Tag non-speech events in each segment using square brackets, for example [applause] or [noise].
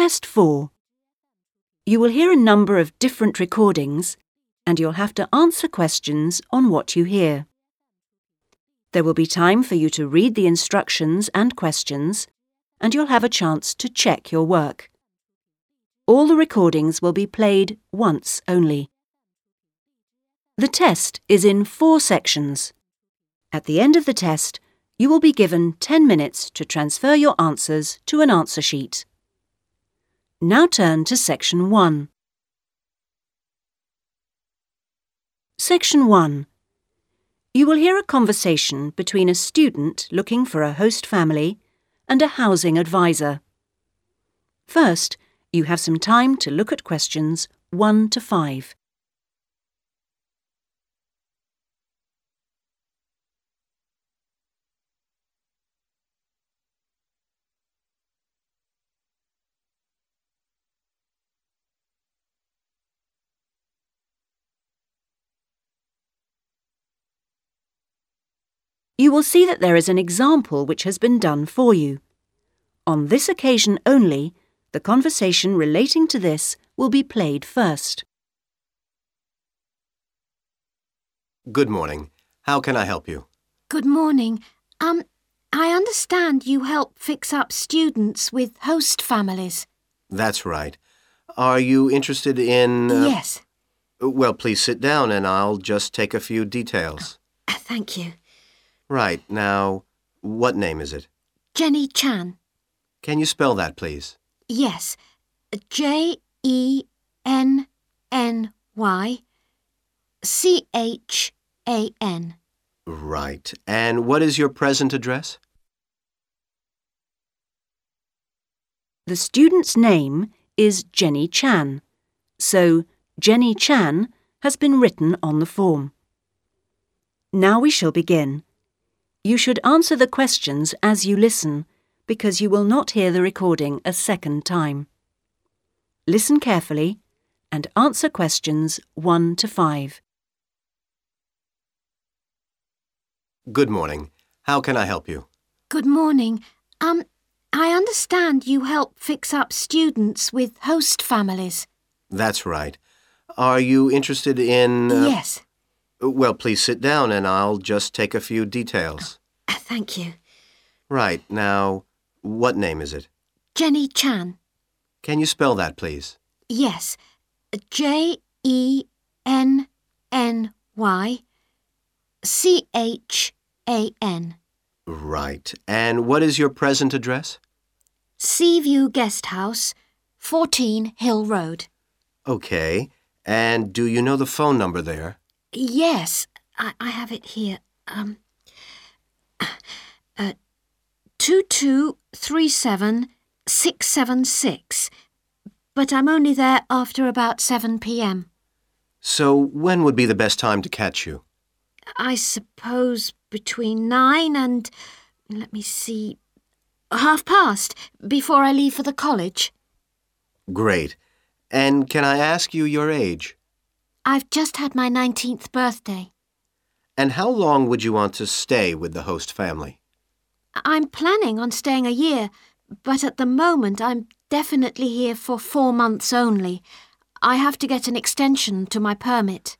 Test 4. You will hear a number of different recordings and you'll have to answer questions on what you hear. There will be time for you to read the instructions and questions and you'll have a chance to check your work. All the recordings will be played once only. The test is in four sections. At the end of the test, you will be given 10 minutes to transfer your answers to an answer sheet. Now turn to Section 1. Section 1. You will hear a conversation between a student looking for a host family and a housing advisor. First, you have some time to look at questions 1 to 5. You will see that there is an example which has been done for you. On this occasion only, the conversation relating to this will be played first. Good morning. How can I help you? Good morning. Um, I understand you help fix up students with host families. That's right. Are you interested in... uh, Yes, Well, please sit down and I'll just take a few details. uh, thank you. Right. Now, what name is it? Jenny Chan. Can you spell that, please? Yes, J E N N Y C H A N. Right. And what is your present address? The student's name is Jenny Chan, so Jenny Chan has been written on the form. Now we shall begin. You should answer the questions as you listen because you will not hear the recording a second time. Listen carefully and answer questions 1 to 5. Good morning. How can I help you? Good morning. Um, I understand you help fix up students with host families. That's right. Are you interested in... uh, Yes, Well, please sit down and I'll just take a few details. uh, thank you. Right. Now, what name is it? Jenny Chan. Can you spell that, please? Yes, J E N N Y C H A N. Right. And what is your present address? Seaview Guest House, 14 Hill Road. Okay. And do you know the phone number there? Yes, I, I have it here. Um, uh, 2237676. But I'm only there after about 7 p.m. So, when would be the best time to catch you? I suppose between 9 and, let me see, half past before I leave for the college. Great. And can I ask you your age? I've just had my 19th birthday. And how long would you want to stay with the host family? I'm planning on staying a year, but at the moment I'm definitely here for four months only. I have to get an extension to my permit.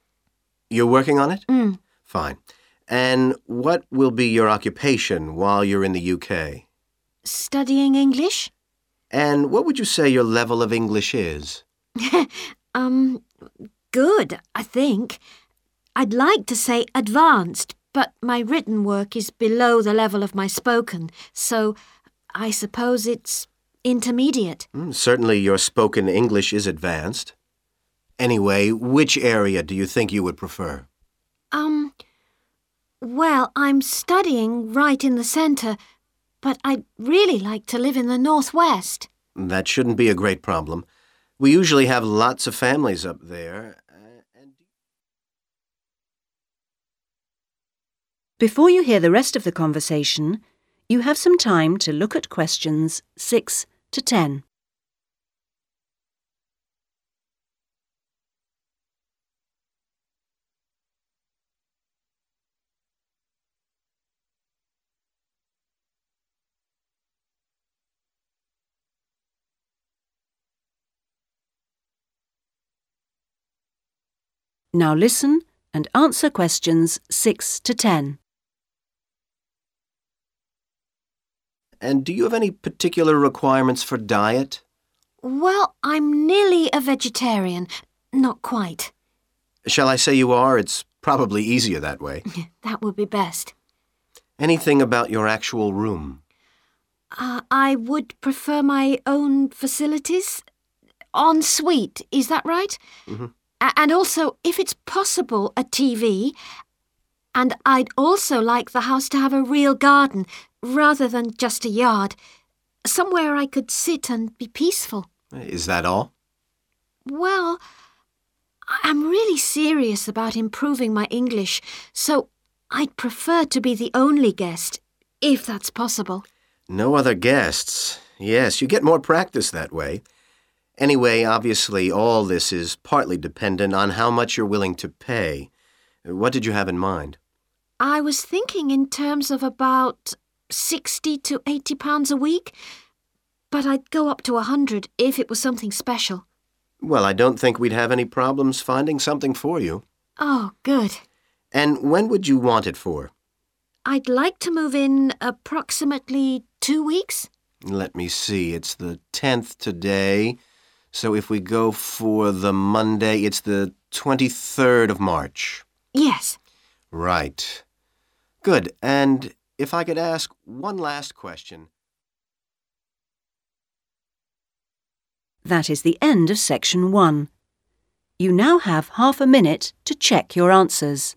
You're working on it? Mm. Fine. And what will be your occupation while you're in the UK? Studying English? And what would you say your level of English is? [laughs] Um, good, I think. I'd like to say advanced, but my written work is below the level of my spoken, so I suppose it's intermediate. Hmm, Certainly your spoken English is advanced. Anyway, which area do you think you would prefer? Um, well, I'm studying right in the centre, but I'd really like to live in the northwest. That shouldn't be a great problem. We usually have lots of families up there. Before you hear the rest of the conversation, you have some time to look at questions 6 to 10. Now listen and answer questions 6 to 10. And do you have any particular requirements for diet? Well, I'm nearly a vegetarian. Not quite. Shall I say you are? It's probably easier that way. [laughs] That would be best. Anything about your actual room? Uh, I would prefer my own facilities. En suite, is that right? Mhm. A- and also, if it's possible, a TV. And I'd also like the house to have a real garden rather than just a yard. Somewhere I could sit and be peaceful. Is that all? Well, I'm really serious about improving my English, so I'd prefer to be the only guest, if that's possible. No other guests. Yes, you get more practice that way. Anyway, obviously, all this is partly dependent on how much you're willing to pay. What did you have in mind? I was thinking in terms of about 60 to 80 pounds a week, but I'd go up to a 100 if it was something special. Well, I don't think we'd have any problems finding something for you. Oh, good. And when would you want it for? I'd like to move in approximately two weeks. Let me see. It's the 10th today. So if we go for the Monday, it's the 23rd of March. Yes. Right. Good. And if I could ask one last question. That is the end of section 1. You now have half a minute to check your answers.